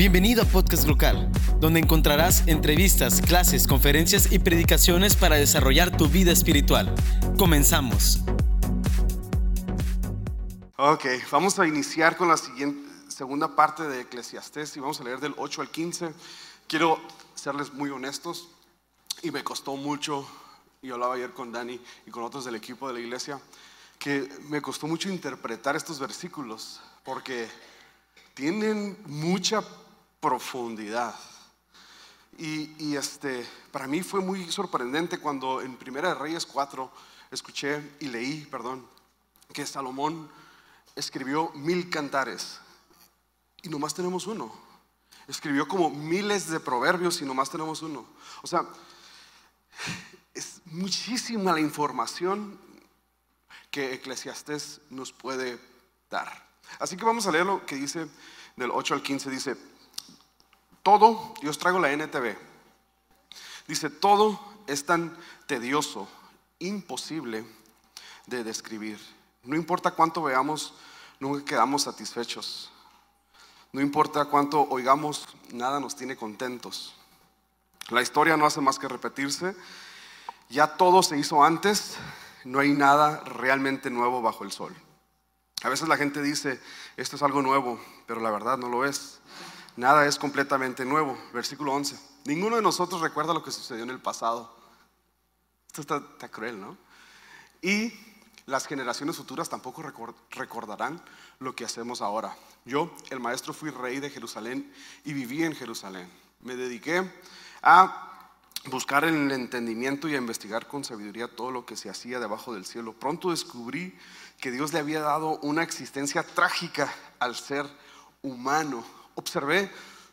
Bienvenido a Podcast Local, donde encontrarás entrevistas, clases, conferencias y predicaciones para desarrollar tu vida espiritual. Comenzamos. Ok, vamos a iniciar con la siguiente, segunda parte de Eclesiastés y vamos a leer del 8 al 15. Quiero serles muy honestos y me costó mucho, y hablaba ayer con Dani y con otros del equipo de la iglesia, que me costó mucho interpretar estos versículos porque tienen mucha profundidad. Y, este, para mí fue muy sorprendente cuando en Primera de Reyes 4 escuché y leí, perdón, que Salomón escribió mil cantares y nomás tenemos uno. Escribió como miles de proverbios y nomás tenemos uno. O sea, es muchísima la información que Eclesiastés nos puede dar. Así que vamos a leer lo que dice del 8 al 15. Dice, todo, yo os traigo la NTV. Dice, todo es tan tedioso, imposible de describir. No importa cuánto veamos, nunca quedamos satisfechos. No importa cuánto oigamos, nada nos tiene contentos. La historia no hace más que repetirse. Ya todo se hizo antes, no hay nada realmente nuevo bajo el sol. A veces la gente dice, esto es algo nuevo, pero la verdad no lo es. Nada es completamente nuevo. Versículo 11. Ninguno de nosotros recuerda lo que sucedió en el pasado. Esto está, cruel, ¿no? Y las generaciones futuras tampoco recordarán lo que hacemos ahora. Yo, el maestro, fui rey de Jerusalén y viví en Jerusalén. Me dediqué a buscar el entendimiento y a investigar con sabiduría todo lo que se hacía debajo del cielo. Pronto descubrí que Dios le había dado una existencia trágica al ser humano observé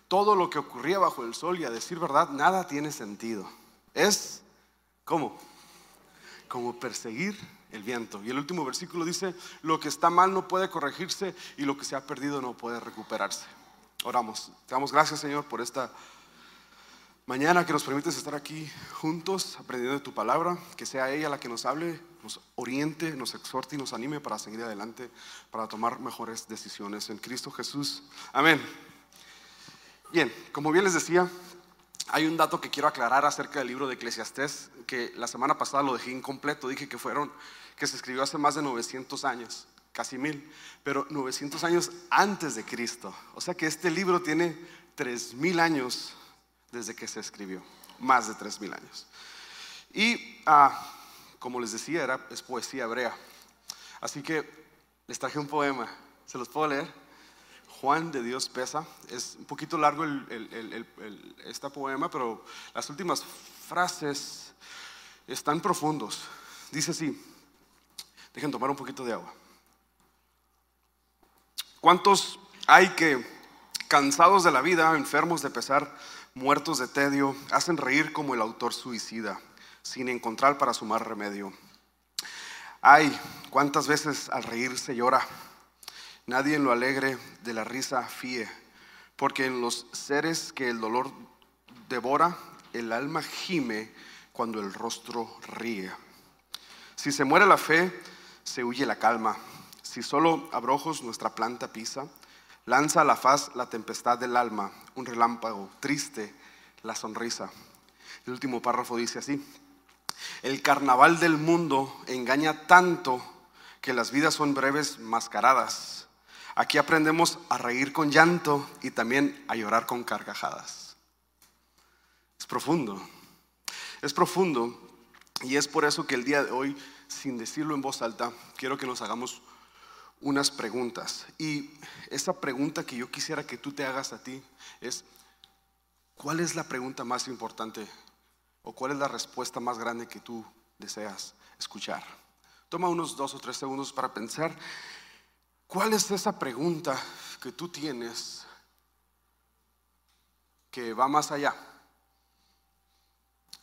todo lo que ocurría bajo el sol y a decir verdad, nada tiene sentido. Es como, como perseguir el viento. Y el último versículo dice, lo que está mal no puede corregirse y lo que se ha perdido no puede recuperarse. Oramos. Te damos gracias, Señor, por esta mañana que nos permites estar aquí juntos aprendiendo de tu palabra, que sea ella la que nos hable, nos oriente, nos exhorte y nos anime para seguir adelante, para tomar mejores decisiones en Cristo Jesús. Amén. Bien, como bien les decía, hay un dato que quiero aclarar acerca del libro de Eclesiastés, que la semana pasada lo dejé incompleto, dije que fueron, que se escribió hace más de 900 años, casi mil, pero 900 años antes de Cristo. O sea que este libro tiene 3000 años desde que se escribió, más de 3000 años. Y ah, como les decía, era, es poesía hebrea. Así que les traje un poema, ¿se los puedo leer? Juan de Dios pesa. Es un poquito largo este poema, pero las últimas frases están profundos. Dice así, dejen tomar un poquito de agua. ¿Cuántos hay que, cansados de la vida, enfermos de pesar, muertos de tedio, hacen reír como el autor suicida, sin encontrar para sumar remedio? Ay, cuántas veces al reír se llora Nadie en lo alegre de la risa fíe, porque en los seres que el dolor devora, el alma gime cuando el rostro ríe. Si se muere la fe, se huye la calma. Si solo abrojos nuestra planta pisa, lanza a la faz la tempestad del alma, un relámpago triste, la sonrisa. El último párrafo dice así, el carnaval del mundo engaña tanto que las vidas son breves mascaradas Aquí aprendemos a reír con llanto y también a llorar con carcajadas. Es profundo, es profundo y es por eso que el día de hoy, sin decirlo en voz alta, quiero que nos hagamos unas preguntas. Y esa pregunta que yo quisiera que tú te hagas a ti es, ¿cuál es la pregunta más importante o cuál es la respuesta más grande que tú deseas escuchar? Toma unos dos o tres segundos para pensar ¿Cuál es esa pregunta que tú tienes que va más allá?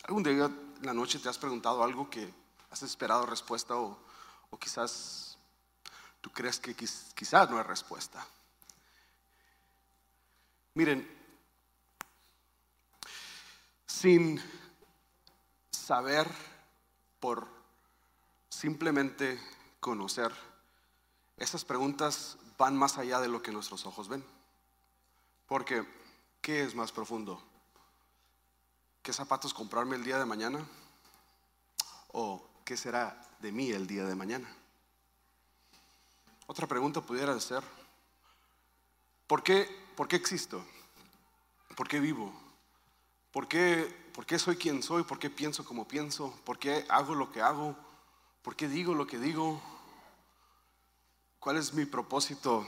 ¿Algún día en la noche te has preguntado algo que has esperado respuesta o, quizás tú crees que quizás no hay respuesta? Miren, sin saber por simplemente conocer, esas preguntas van más allá de lo que nuestros ojos ven. Porque ¿qué es más profundo? ¿Qué zapatos comprarme el día de mañana? ¿O qué será de mí el día de mañana? Otra pregunta pudiera ser, ¿por qué, por qué existo? ¿Por qué vivo? ¿Por qué, ¿Por qué soy quien soy? ¿Por qué pienso como pienso? ¿Por qué hago lo que hago? ¿Por qué digo lo que digo? ¿Cuál es mi propósito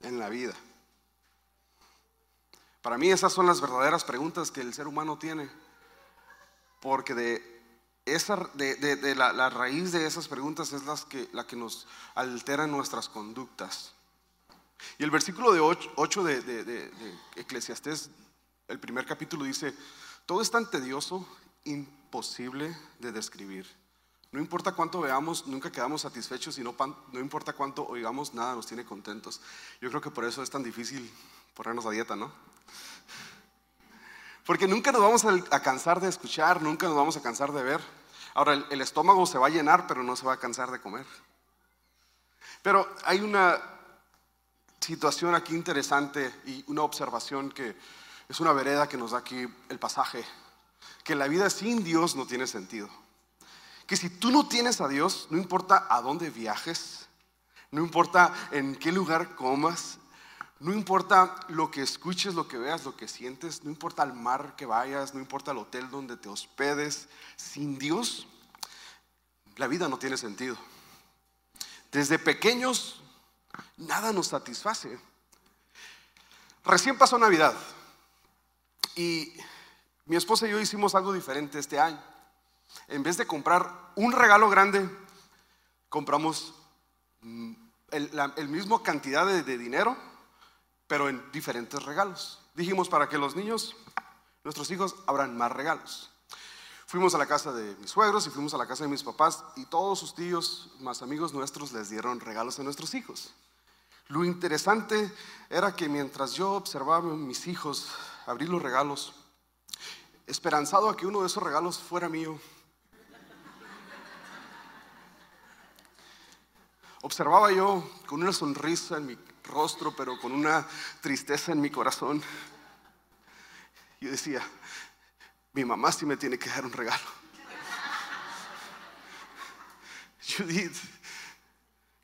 en la vida? Para mí esas son las verdaderas preguntas que el ser humano tiene, porque de, esa, de, la, raíz de esas preguntas es las que, la que nos altera nuestras conductas. Y el versículo de 8, de, de Eclesiastés, el primer capítulo dice, todo es tan tedioso, imposible de describir. No importa cuánto veamos, nunca quedamos satisfechos y no, no importa cuánto oigamos, nada nos tiene contentos. Yo creo que por eso es tan difícil ponernos a dieta, ¿no? Porque nunca nos vamos a cansar de escuchar, nunca nos vamos a cansar de ver. Ahora, el, estómago se va a llenar, pero no se va a cansar de comer. Pero hay una situación aquí interesante y una observación que es una vereda que nos da aquí el pasaje, que la vida sin Dios no tiene sentido. Que si tú no tienes a Dios, no importa a dónde viajes, no importa en qué lugar comas, no importa lo que escuches, lo que veas, lo que sientes, no importa el mar que vayas, no importa el hotel donde te hospedes, sin Dios la vida no tiene sentido. Desde pequeños nada nos satisface. Recién pasó Navidad y mi esposa y yo hicimos algo diferente este año. En vez de comprar un regalo grande, compramos mm, el, mismo cantidad de dinero pero en diferentes regalos. Dijimos para que los niños, nuestros hijos, abran más regalos. Fuimos a la casa de mis suegros y fuimos a la casa de mis papás y todos sus tíos, más amigos nuestros, les dieron regalos a nuestros hijos. Lo interesante era que mientras yo observaba a mis hijos abrir los regalos, esperanzado a que uno de esos regalos fuera mío, observaba yo con una sonrisa en mi rostro, pero con una tristeza en mi corazón. Yo decía, mi mamá sí me tiene que dar un regalo. Judith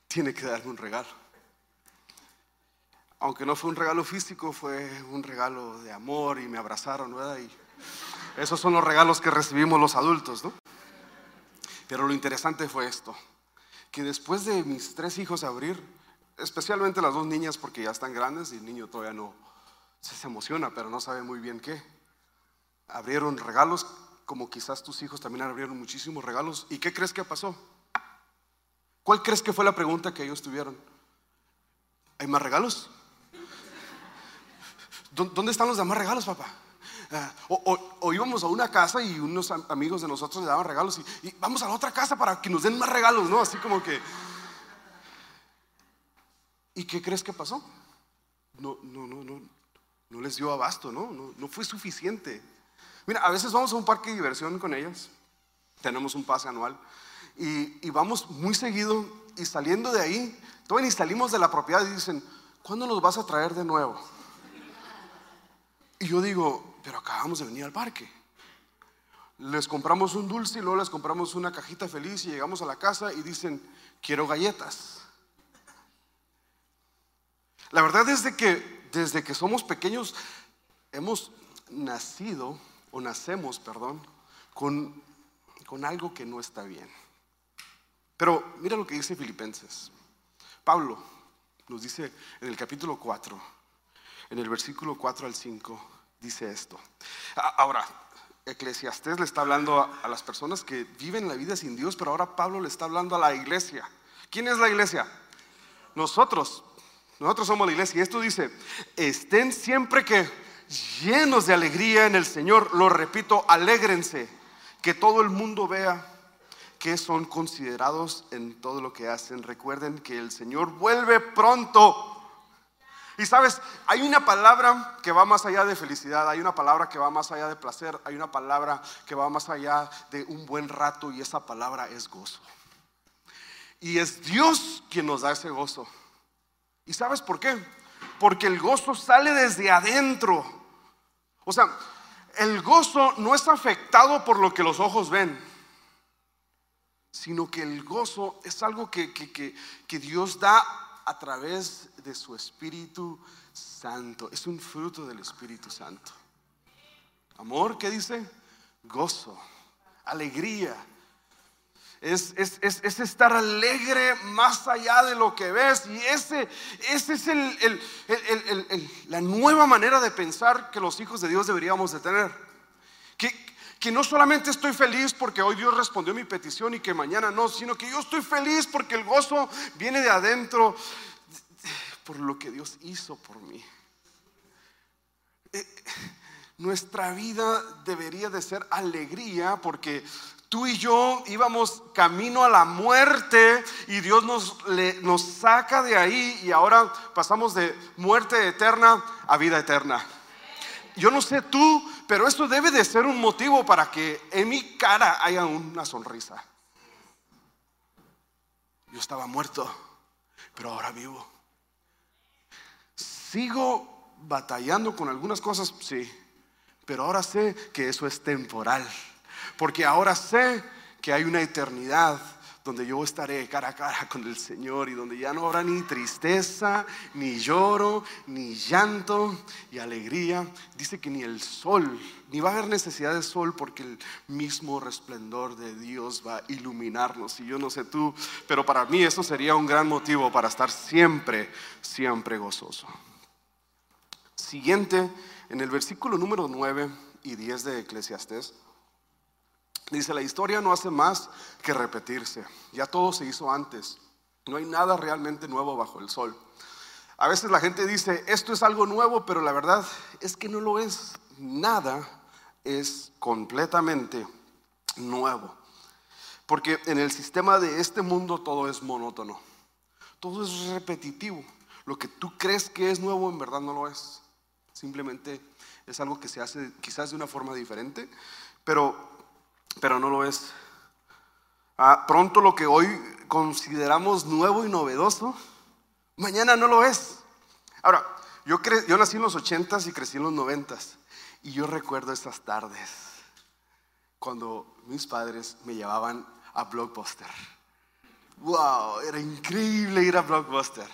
tiene que darme un regalo. Aunque no fue un regalo físico, fue un regalo de amor y me abrazaron, ¿verdad? Y esos son los regalos que recibimos los adultos, ¿no? Pero lo interesante fue esto, que después de mis tres hijos abrir, especialmente las dos niñas porque ya están grandes y el niño todavía no se emociona, pero no sabe muy bien qué. Abrieron regalos, como quizás tus hijos también abrieron muchísimos regalos. ¿Y qué crees que pasó? ¿Cuál crees que fue la pregunta que ellos tuvieron? ¿Hay más regalos? ¿Dónde están los demás regalos, papá? Ah, o, íbamos a una casa y unos amigos de nosotros le daban regalos y, vamos a la otra casa para que nos den más regalos, ¿no? Así como que ¿Y qué crees que pasó? No, no, no, no, no les dio abasto, ¿no? No, no fue suficiente. Mira, a veces vamos a un parque de diversión con ellas, tenemos un pase anual, y, y vamos muy seguido y saliendo de ahí, todavía ni salimos de la propiedad y dicen, ¿cuándo nos vas a traer de nuevo? Y yo digo, pero acabamos de venir al parque. Les compramos un dulce y luego les compramos una cajita feliz y llegamos a la casa y dicen, quiero galletas. La verdad es de que desde que somos pequeños hemos nacido, o nacemos, perdón, con, con algo que no está bien. Pero mira lo que dice Filipenses. Pablo nos dice en el capítulo 4, en el versículo 4 al 5, dice esto. Ahora, Eclesiastés le está hablando a, las personas que viven la vida sin Dios, pero ahora Pablo le está hablando a la iglesia. ¿Quién es la iglesia? Nosotros, nosotros somos la iglesia y esto dice, estén siempre que llenos de alegría en el Señor, lo repito, alégrense, que todo el mundo vea que son considerados en todo lo que hacen. Recuerden que el Señor vuelve pronto. Y sabes, hay una palabra que va más allá de felicidad, hay una palabra que va más allá de placer, hay una palabra que va más allá de un buen rato y esa palabra es gozo. Y es Dios quien nos da ese gozo. ¿Y sabes por qué? Porque el gozo sale desde adentro, O sea, el gozo no es afectado por lo que los ojos ven, sino que el gozo es algo que, que, Dios da a través de su Espíritu Santo. Es un fruto del Espíritu Santo. Amor, ¿qué dice? Gozo, alegría, es, estar alegre más allá de lo que ves. Y ese, ese es el, la nueva manera de pensar que los hijos de Dios deberíamos de tener. Que, que no solamente estoy feliz porque hoy Dios respondió mi petición y que mañana no, sino que yo estoy feliz porque el gozo viene de adentro por lo que Dios hizo por mí. Eh, nuestra vida debería de ser alegría porque Tú y yo íbamos camino a la muerte y Dios nos, nos saca de ahí y ahora pasamos de muerte eterna a vida eterna. Yo no sé tú, pero esto debe de ser un motivo para que en mi cara haya una sonrisa. Yo estaba muerto, pero ahora vivo. Sigo batallando con algunas cosas, sí, pero ahora sé que eso es temporal porque ahora sé que hay una eternidad donde yo estaré cara a cara con el Señor y donde ya no habrá ni tristeza, ni lloro, ni llanto y alegría. Dice que ni el sol, ni va a haber necesidad de sol porque el mismo resplendor de Dios va a iluminarnos. Y yo no sé tú, pero para mí eso sería un gran motivo para estar siempre, siempre gozoso. Siguiente, en el versículo número 9 y 10 de Eclesiastés. Dice, la historia no hace más que repetirse. Ya todo se hizo antes. No hay nada realmente nuevo bajo el sol. A veces la gente dice, esto es algo nuevo, pero la verdad es que no lo es. Nada es completamente nuevo. Porque en el sistema de este mundo todo es monótono. Todo es repetitivo. Lo que tú crees que es nuevo en verdad no lo es. Simplemente es algo que se hace quizás de una forma diferente, pero pero no lo es. Ah, pronto lo que hoy consideramos nuevo y novedoso, mañana no lo es. Ahora, yo, yo nací en los ochentas y crecí en los noventas. Y yo recuerdo estas tardes cuando mis padres me llevaban a Blockbuster. ¡Wow! Era increíble ir a Blockbuster.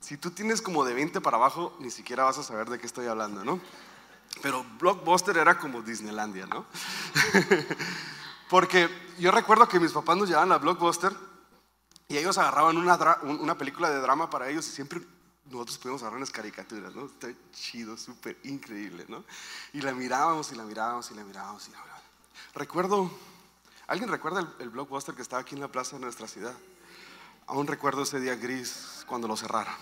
Si tú tienes como de 20 para abajo, ni siquiera vas a saber de qué estoy hablando, ¿no? Pero Blockbuster era como Disneylandia, ¿no? Porque yo recuerdo que mis papás nos llevaban a Blockbuster y ellos agarraban una, una película de drama para ellos y siempre nosotros podíamos agarrar unas caricaturas, ¿no? Está chido, súper increíble, ¿no? Y la mirábamos y la mirábamos y la mirábamos y la mirábamos. Recuerdo, ¿alguien recuerda el, el Blockbuster que estaba aquí en la plaza de nuestra ciudad? Aún recuerdo ese día gris cuando lo cerraron.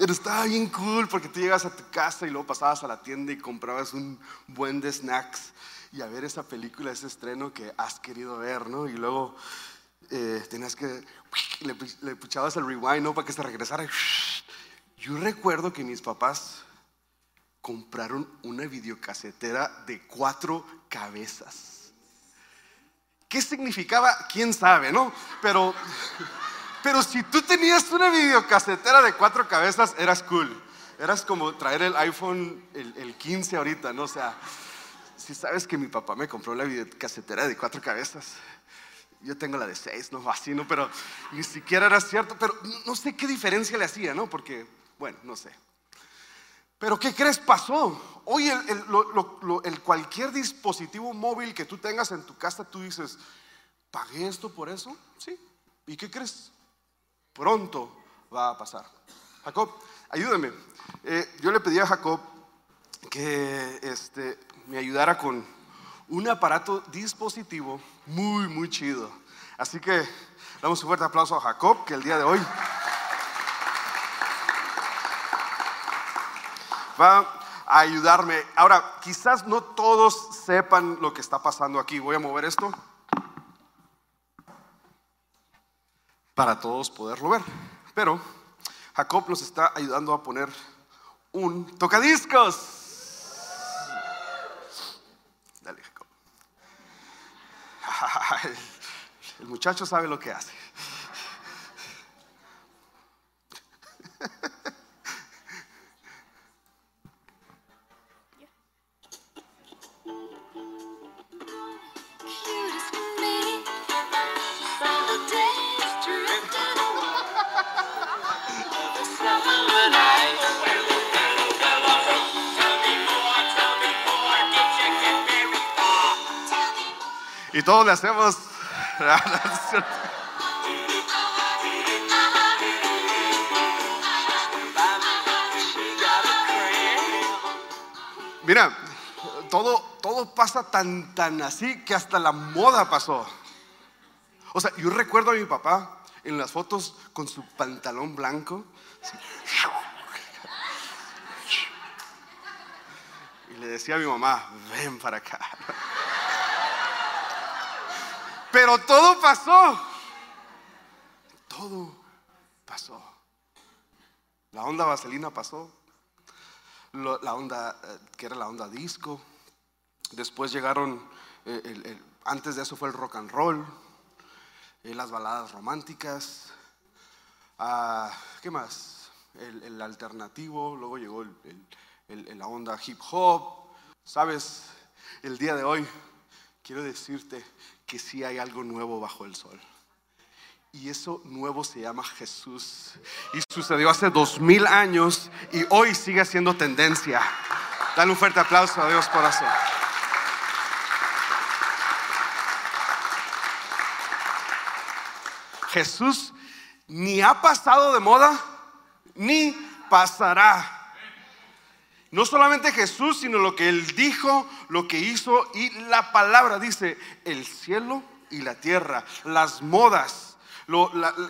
Pero estaba bien cool porque tú llegas a tu casa y luego pasabas a la tienda y comprabas un buen de snacks y a ver esa película, ese estreno que has querido ver, ¿no? Y luego eh, tenías que, le, le puchabas el rewind, ¿no? Para que se regresara. Yo recuerdo que mis papás compraron una videocasetera de cuatro cabezas. ¿Qué significaba? ¿Quién sabe, no? Pero... Pero si tú tenías una videocasetera de cuatro cabezas, eras cool. Eras como traer el iPhone, el, 15 ahorita, ¿no? O sea, si sabes que mi papá me compró la videocasetera de cuatro cabezas, yo tengo la de seis, ¿no? Así, ¿no? Pero ni siquiera era cierto, pero no sé qué diferencia le hacía, ¿no? Porque, bueno, no sé. Pero ¿qué crees pasó? Hoy el, el, cualquier dispositivo móvil que tú tengas en tu casa, tú dices, ¿pagué esto por eso? Sí. ¿Y qué crees? Pronto va a pasar. Jacob, ayúdame. Eh, yo le pedí a Jacob que este, me ayudara con un aparato dispositivo muy, muy chido. Así que damos un fuerte aplauso a Jacob, que el día de hoy va a ayudarme. Ahora, quizás no todos sepan lo que está pasando aquí. Voy a mover esto. Para todos poderlo ver. Pero Jacob nos está ayudando a poner un tocadiscos. Dale, Jacob. El muchacho sabe lo que hace. Todos le hacemos. Mira, todo, todo pasa tan, tan así que hasta la moda pasó. O sea, yo recuerdo a mi papá en las fotos con su pantalón blanco. Y le decía a mi mamá, ven para acá. Pero todo pasó. Todo pasó. La onda vaselina pasó. La onda, eh, que era la onda disco. Después llegaron, eh, antes de eso fue el rock and roll, eh, las baladas románticas. Ah, ¿Qué más? El, alternativo, luego llegó la onda hip hop. Sabes, el día de hoy quiero decirte que sí hay algo nuevo bajo el sol. Y eso nuevo se llama Jesús. Y sucedió hace dos mil años y hoy sigue siendo tendencia. Dale un fuerte aplauso a Dios por eso. Jesús ni ha pasado de moda, ni pasará. No solamente Jesús, sino lo que Él dijo, lo que hizo y la palabra dice, el cielo y la tierra, las modas,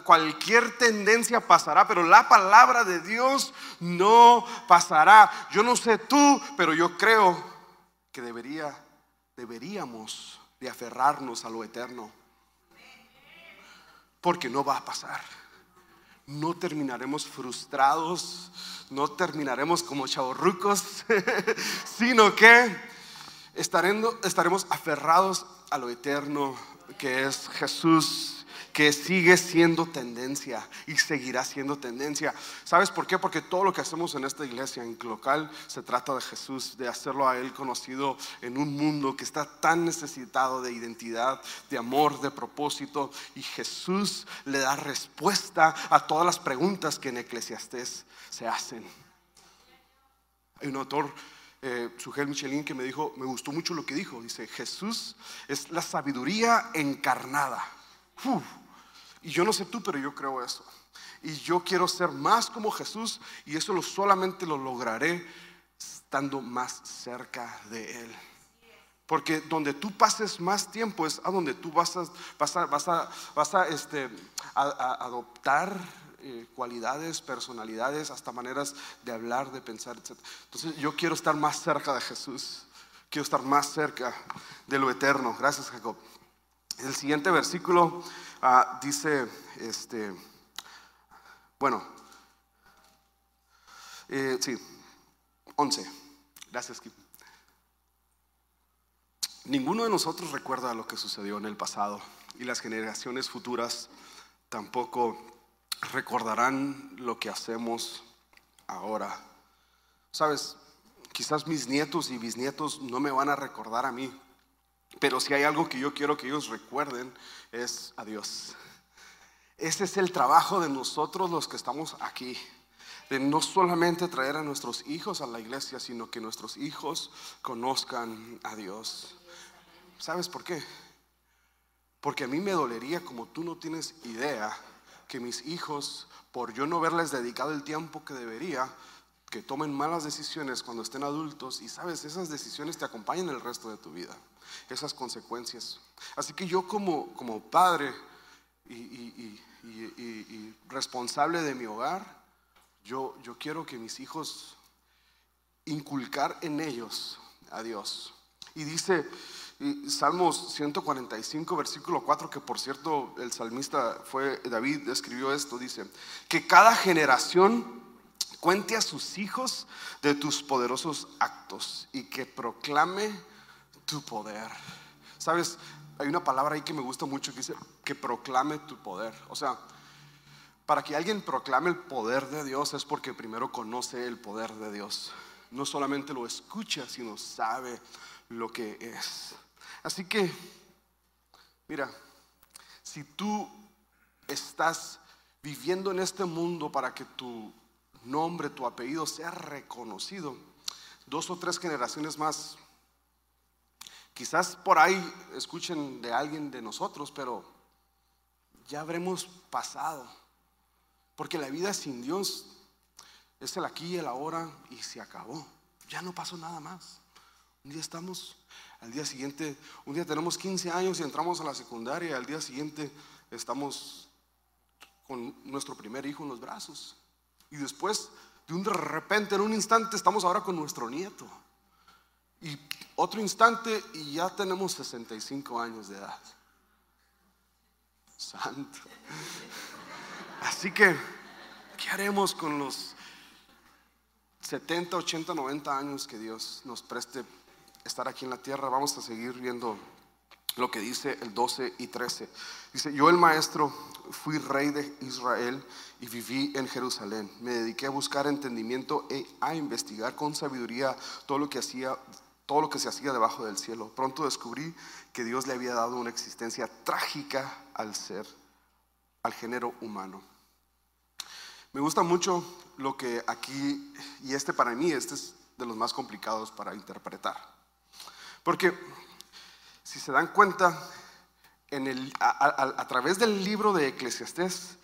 cualquier tendencia pasará, pero la palabra de Dios no pasará. Yo no sé tú, pero yo creo que debería, deberíamos de aferrarnos a lo eterno, porque no va a pasar. No terminaremos frustrados no terminaremos como chavorrucos, sino que estaremos, aferrados a lo eterno que es Jesús que sigue siendo tendencia y seguirá siendo tendencia. ¿Sabes por qué? Porque todo lo que hacemos en esta iglesia, en local, se trata de Jesús, de hacerlo a Él conocido en un mundo que está tan necesitado de identidad, de amor, de propósito. Y Jesús le da respuesta a todas las preguntas que en Eclesiastés se hacen. Hay un autor eh, Michelin que me dijo, me gustó mucho lo que dijo. Dice, Jesús es la sabiduría encarnada. Y yo no sé tú, pero yo creo eso. Y yo quiero ser más como Jesús y eso lo, solamente lo lograré estando más cerca de Él. Porque donde tú pases más tiempo es a donde tú vas a, vas a, vas a, vas a, este, adoptar eh, cualidades, personalidades, hasta maneras de hablar, de pensar, etc. Entonces yo quiero estar más cerca de Jesús. Quiero estar más cerca de lo eterno. Gracias, Jacob. El siguiente versículo Ah, dice, este, bueno, eh, sí, 11. Gracias, Kim. Ninguno de nosotros recuerda lo que sucedió en el pasado y las generaciones futuras tampoco recordarán lo que hacemos ahora. Sabes, quizás mis nietos y bisnietos no me van a recordar a mí, pero si hay algo que yo quiero que ellos recuerden es a Dios. Ese es el trabajo de nosotros los que estamos aquí. De no solamente traer a nuestros hijos a la iglesia, sino que nuestros hijos conozcan a Dios. ¿Sabes por qué? Porque a mí me dolería, como tú no tienes idea, que mis hijos, por yo no haberles dedicado el tiempo que debería, que tomen malas decisiones cuando estén adultos y sabes, esas decisiones te acompañan el resto de tu vida esas consecuencias. Así que yo como, como padre y, responsable de mi hogar, yo, yo quiero que mis hijos inculcar en ellos a Dios. Y dice Salmos 145, versículo 4, que por cierto el salmista fue David, escribió esto, dice, que cada generación cuente a sus hijos de tus poderosos actos y que proclame tu poder. Sabes, hay una palabra ahí que me gusta mucho que dice que proclame tu poder. O sea, para que alguien proclame el poder de Dios es porque primero conoce el poder de Dios. No solamente lo escucha, sino sabe lo que es. Así que, mira, si tú estás viviendo en este mundo para que tu nombre, tu apellido sea reconocido, dos o tres generaciones más Quizás por ahí escuchen de alguien de nosotros, pero ya habremos pasado. Porque la vida sin Dios es el aquí y el ahora y se acabó. Ya no pasó nada más. Un día estamos, al día siguiente, un día tenemos 15 años y entramos a la secundaria al día siguiente estamos con nuestro primer hijo en los brazos. Y después, de un de repente, en un instante, estamos ahora con nuestro nieto. Y otro instante y ya tenemos 65 años de edad. Santo. Así que, ¿qué haremos con los 70, 80, 90 años que Dios nos preste estar aquí en la tierra? Vamos a seguir viendo lo que dice el 12 y 13. Dice, yo el maestro fui rey de Israel y viví en Jerusalén. Me dediqué a buscar entendimiento e a investigar con sabiduría todo lo que hacía todo lo que se hacía debajo del cielo. Pronto descubrí que Dios le había dado una existencia trágica al ser, al género humano. Me gusta mucho lo que aquí, y este para mí, este es de los más complicados para interpretar. Porque si se dan cuenta, a, a través del libro de Eclesiastés,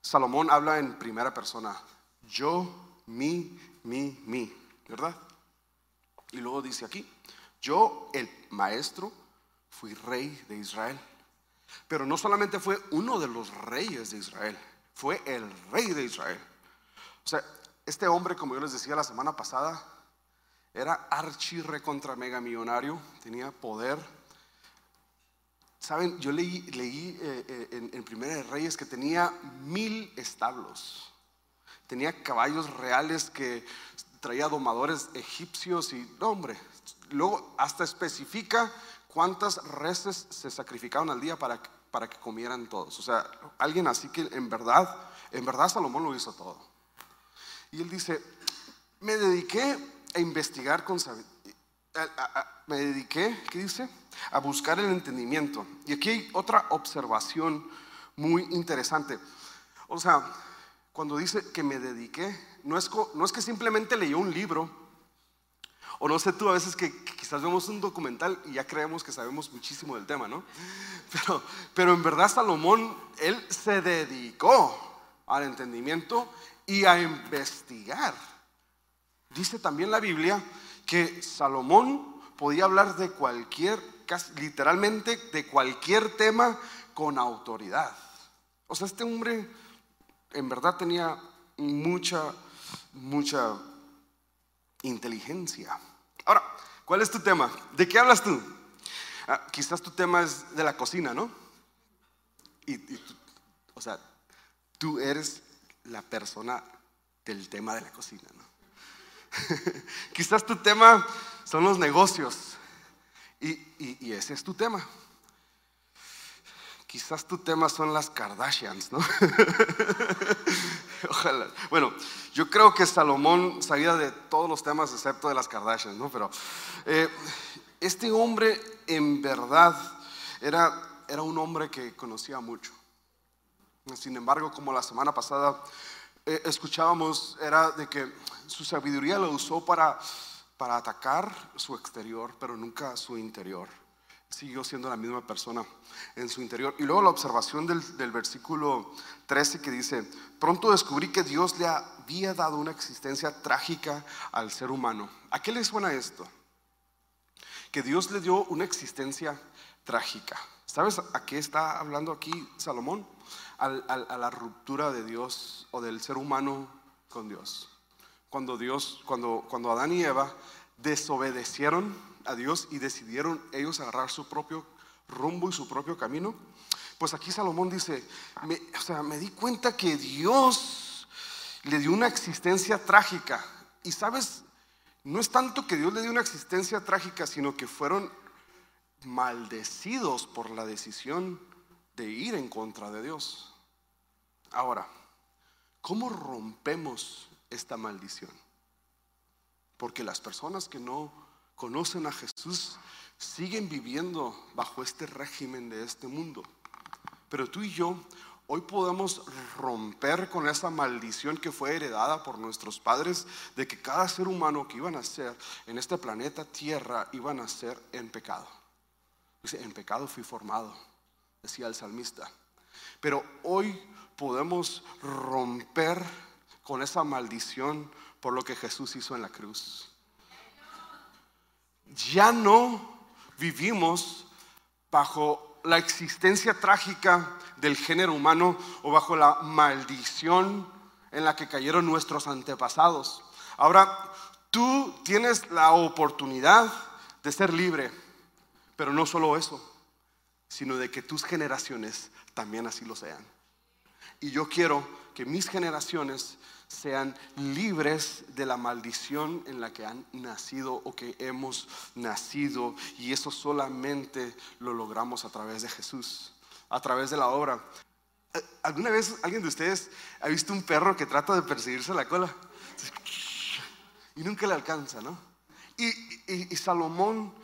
Salomón habla en primera persona, yo, mi, mi, mi, ¿verdad? Y luego dice aquí, yo, el maestro, fui rey de Israel. Pero no solamente fue uno de los reyes de Israel, fue el rey de Israel. O sea, este hombre, como yo les decía la semana pasada, era archirre contra mega millonario, tenía poder. Saben, yo leí, leí eh, eh, en, en Primera de Reyes que tenía mil establos, tenía caballos reales que traía domadores egipcios y, hombre, luego hasta especifica cuántas reses se sacrificaban al día para, para que comieran todos. O sea, alguien así que en verdad, en verdad Salomón lo hizo todo. Y él dice, me dediqué a investigar con me dediqué, ¿qué dice? A buscar el entendimiento. Y aquí hay otra observación muy interesante. O sea, cuando dice que me dediqué, no es, no es que simplemente leyó un libro, o no sé tú, a veces que, quizás vemos un documental y ya creemos que sabemos muchísimo del tema, ¿no? Pero, pero en verdad Salomón, él se dedicó al entendimiento y a investigar. Dice también la Biblia que Salomón podía hablar de cualquier, literalmente de cualquier tema con autoridad. O sea, este hombre en verdad tenía mucha, mucha inteligencia. Ahora, ¿cuál es tu tema? ¿De qué hablas tú? Ah, quizás tu tema es de la cocina, ¿no? Y, o sea, tú eres la persona del tema de la cocina, ¿no? quizás tu tema son los negocios y, ese es tu tema. Quizás tu tema son las Kardashians, ¿no? Ojalá. Bueno, yo creo que Salomón sabía de todos los temas excepto de las Kardashians, ¿no? Pero eh, este hombre en verdad era, era un hombre que conocía mucho. Sin embargo, como la semana pasada eh, escuchábamos, era de que su sabiduría lo usó para, para atacar su exterior, pero nunca su interior siguió siendo la misma persona en su interior. Y luego la observación del, versículo 13 que dice, pronto descubrí que Dios le había dado una existencia trágica al ser humano. ¿A qué le suena esto? Que Dios le dio una existencia trágica. ¿Sabes a qué está hablando aquí Salomón? A la ruptura de Dios o del ser humano con Dios. Cuando Dios, cuando, cuando Adán y Eva desobedecieron a Dios y decidieron ellos agarrar su propio rumbo y su propio camino, pues aquí Salomón dice, me, o sea, me di cuenta que Dios le dio una existencia trágica. Y sabes, no es tanto que Dios le dio una existencia trágica, sino que fueron maldecidos por la decisión de ir en contra de Dios. Ahora, ¿cómo rompemos esta maldición? Porque las personas que no conocen a Jesús siguen viviendo bajo este régimen de este mundo. Pero tú y yo Hoy podemos romper con esa maldición que fue heredada por nuestros padres de que cada ser humano que iba a nacer en este planeta Tierra iba a nacer en pecado. Dice, en pecado fui formado, decía el salmista. Pero hoy podemos romper con esa maldición por lo que Jesús hizo en la cruz. Ya no vivimos bajo la existencia trágica del género humano o bajo la maldición en la que cayeron nuestros antepasados. Ahora, tú tienes la oportunidad de ser libre, pero no solo eso, sino de que tus generaciones también así lo sean. Y yo quiero que mis generaciones sean libres de la maldición en la que han nacido o que hemos nacido. Y eso solamente lo logramos a través de Jesús, a través de la obra. Eh, ¿Alguna vez alguien de ustedes ha visto un perro que trata de perseguirse la cola? Y nunca le alcanza, ¿no? Y, Salomón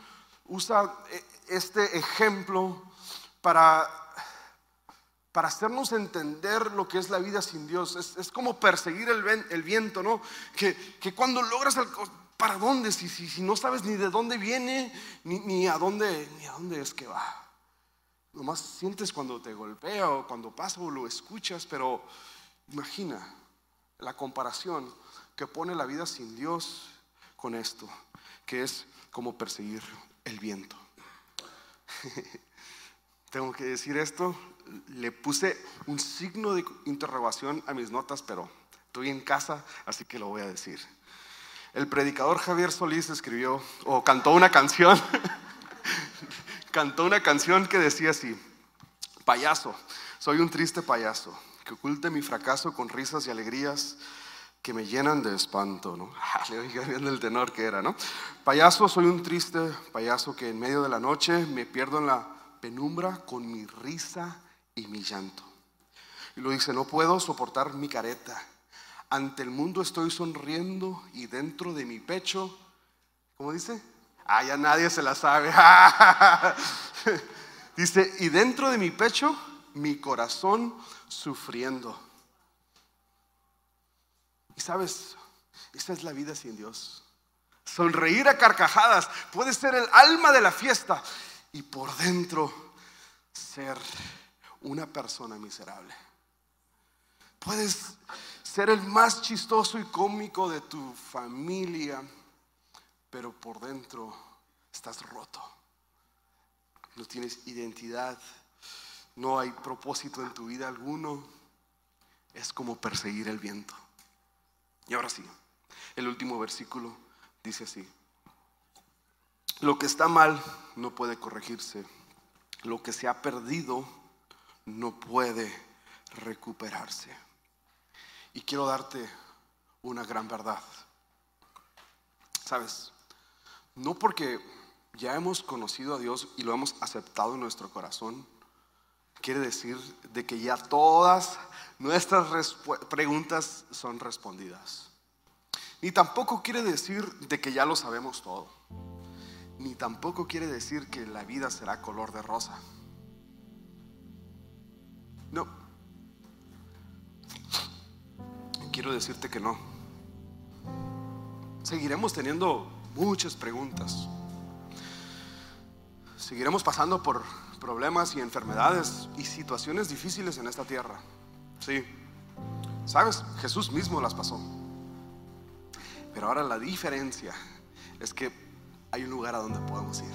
usa eh, este ejemplo para para hacernos entender lo que es la vida sin Dios. Es, como perseguir el, viento, ¿no? Que, cuando logras el, ¿para dónde? Si, si, no sabes ni de dónde viene, ni, a dónde, ni a dónde es que va. Nomás sientes cuando te golpea o cuando pasa o lo escuchas, pero imagina la comparación que pone la vida sin Dios con esto, que es como perseguir el viento. Tengo que decir esto, le puse un signo de interrogación a mis notas, pero estoy en casa, así que lo voy a decir. El predicador Javier Solís escribió o cantó una canción, cantó una canción que decía así, payaso, soy un triste payaso, que oculte mi fracaso con risas y alegrías que me llenan de espanto, ¿no? Le oiga bien el tenor que era, ¿no? Payaso, soy un triste payaso que en medio de la noche me pierdo en la penumbra con mi risa y mi llanto. Y lo dice, no puedo soportar mi careta. Ante el mundo estoy sonriendo y dentro de mi pecho, ¿cómo dice? Ah, ya nadie se la sabe. dice, y dentro de mi pecho, mi corazón sufriendo. Y sabes, esa es la vida sin Dios. Sonreír a carcajadas puede ser el alma de la fiesta y por dentro ser una persona miserable. Puedes ser el más chistoso y cómico de tu familia, pero por dentro estás roto. No tienes identidad, no hay propósito en tu vida alguno. Es como perseguir el viento. Y ahora sí, el último versículo dice así. Lo que está mal no puede corregirse. Lo que se ha perdido no puede recuperarse. Y quiero darte una gran verdad. ¿Sabes? No porque ya hemos conocido a Dios y lo hemos aceptado en nuestro corazón, quiere decir de que ya todas nuestras preguntas son respondidas. Ni tampoco quiere decir de que ya lo sabemos todo. Ni tampoco quiere decir que la vida será color de rosa. No. Quiero decirte que no. Seguiremos teniendo muchas preguntas. Seguiremos pasando por problemas y enfermedades y situaciones difíciles en esta tierra. Sí. ¿Sabes? Jesús mismo las pasó. Pero ahora la diferencia es que hay un lugar a donde podemos ir.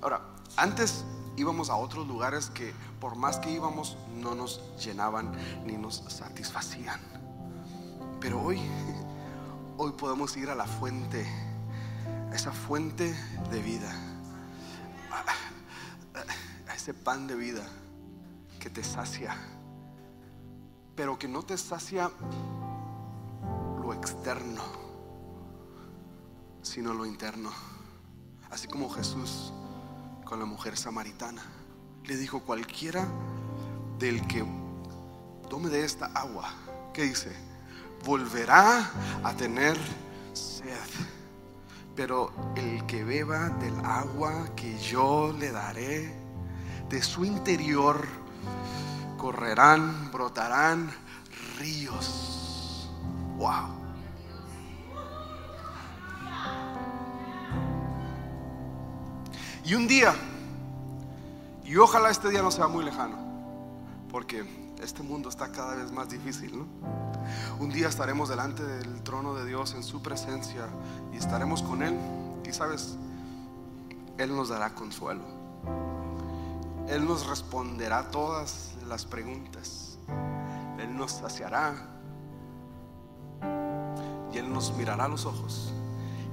Ahora, antes íbamos a otros lugares que por más que íbamos no nos llenaban ni nos satisfacían. Pero hoy, hoy podemos ir a la fuente, a esa fuente de vida, a ese pan de vida que te sacia, pero que no te sacia lo externo, sino lo interno. Así como Jesús con la mujer samaritana. Le dijo, cualquiera del que tome de esta agua, ¿qué dice? Volverá a tener sed. Pero el que beba del agua que yo le daré, de su interior correrán, brotarán ríos. Wow. Y un día, y ojalá este día no sea muy lejano, porque este mundo está cada vez más difícil, ¿no? Un día estaremos delante del trono de Dios en su presencia y estaremos con Él. Y sabes, Él nos dará consuelo. Él nos responderá todas las preguntas. Él nos saciará. Y Él nos mirará a los ojos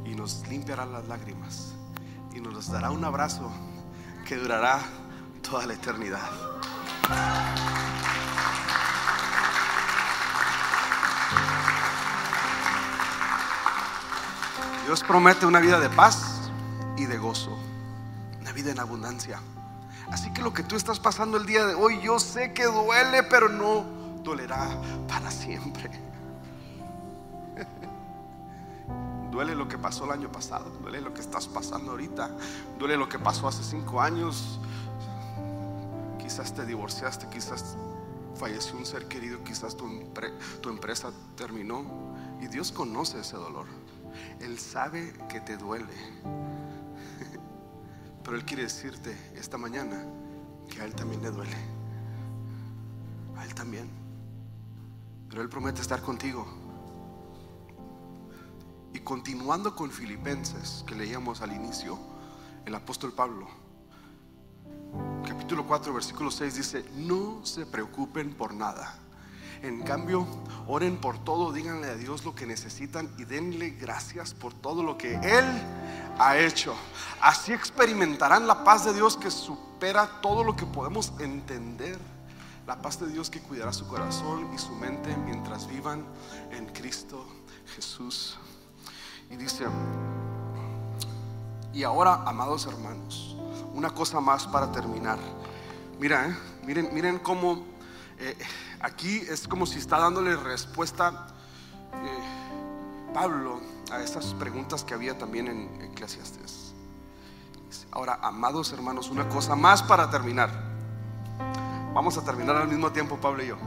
y nos limpiará las lágrimas y nos dará un abrazo que durará toda la eternidad. Dios promete una vida de paz y de gozo, una vida en abundancia. Así que lo que tú estás pasando el día de hoy, yo sé que duele, pero no dolerá para siempre. Duele lo que pasó el año pasado, duele lo que estás pasando ahorita, duele lo que pasó hace cinco años. Quizás te divorciaste, quizás falleció un ser querido, quizás tu, empresa terminó. Y Dios conoce ese dolor. Él sabe que te duele. Pero Él quiere decirte esta mañana que a Él también le duele. A Él también. Pero Él promete estar contigo. Y continuando con Filipenses, que leíamos al inicio, el apóstol Pablo, capítulo 4, versículo 6 dice, no se preocupen por nada. En cambio, oren por todo, díganle a Dios lo que necesitan y denle gracias por todo lo que Él ha hecho. Así experimentarán la paz de Dios que supera todo lo que podemos entender. La paz de Dios que cuidará su corazón y su mente mientras vivan en Cristo Jesús. Y dice, y ahora, amados hermanos, una cosa más para terminar. Mira, eh, miren, miren cómo eh, aquí es como si está dándole respuesta eh, Pablo a estas preguntas que había también en Eclesiastes. Ahora, amados hermanos, una cosa más para terminar. Vamos a terminar al mismo tiempo, Pablo y yo.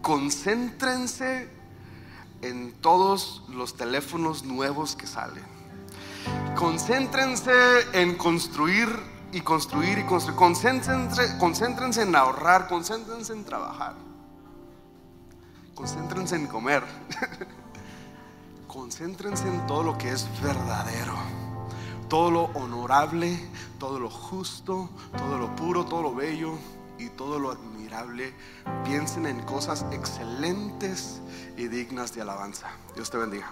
Concéntrense en todos los teléfonos nuevos que salen. Concéntrense en construir y construir y construir. Concéntrense, concéntrense en ahorrar, concéntrense en trabajar. Concéntrense en comer. concéntrense en todo lo que es verdadero. Todo lo honorable, todo lo justo, todo lo puro, todo lo bello y todo lo Piensen en cosas excelentes y dignas de alabanza. Dios te bendiga.